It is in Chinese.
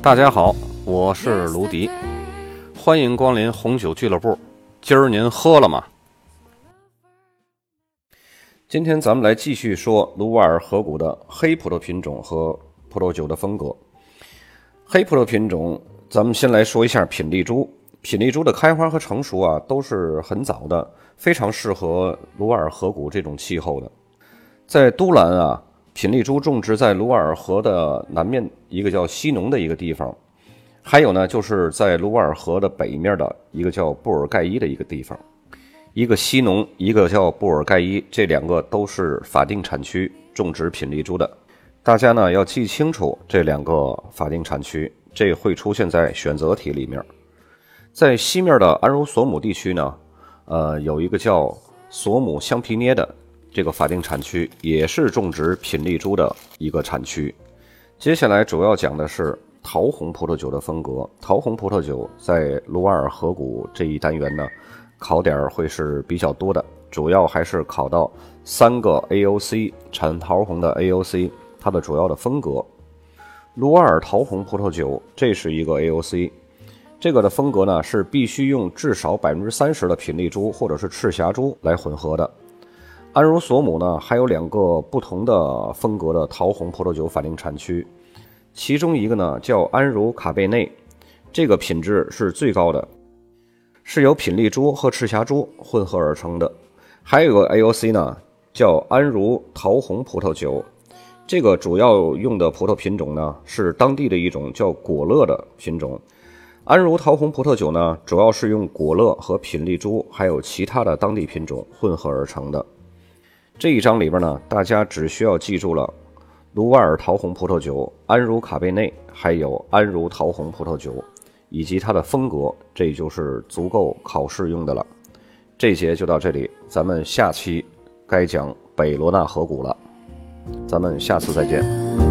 大家好，我是卢迪，欢迎光临红酒俱乐部。今儿您喝了吗？今天咱们来继续说卢瓦尔河谷的黑葡萄品种和葡萄酒的风格。黑葡萄品种，咱们先来说一下品丽珠。品丽珠的开花和成熟啊，都是很早的，非常适合卢瓦尔河谷这种气候的。在都兰啊。品丽珠种植在卢瓦尔河的南面一个叫西农的一个地方，还有呢，就是在卢瓦尔河的北面的一个叫布尔盖伊的一个地方。一个西农，一个叫布尔盖伊，这两个都是法定产区种植品丽珠的。大家呢要记清楚这两个法定产区，这会出现在选择题里面。在西面的安茹索姆地区呢，呃，有一个叫索姆香皮涅的。这个法定产区也是种植品丽珠的一个产区。接下来主要讲的是桃红葡萄酒的风格。桃红葡萄酒在卢瓦尔河谷这一单元呢，考点会是比较多的，主要还是考到三个 AOC 产桃红的 AOC，它的主要的风格。卢瓦尔桃红葡萄酒这是一个 AOC，这个的风格呢是必须用至少百分之三十的品丽珠或者是赤霞珠来混合的。安茹索姆呢，还有两个不同的风格的桃红葡萄酒法定产区，其中一个呢叫安茹卡贝内，这个品质是最高的，是由品丽珠和赤霞珠混合而成的。还有个 AOC 呢，叫安茹桃红葡萄酒，这个主要用的葡萄品种呢是当地的一种叫果乐的品种。安茹桃红葡萄酒呢，主要是用果乐和品丽珠还有其他的当地品种混合而成的。这一章里边呢，大家只需要记住了卢瓦尔桃红葡萄酒、安茹卡贝内，还有安茹桃红葡萄酒，以及它的风格，这就是足够考试用的了。这节就到这里，咱们下期该讲北罗纳河谷了，咱们下次再见。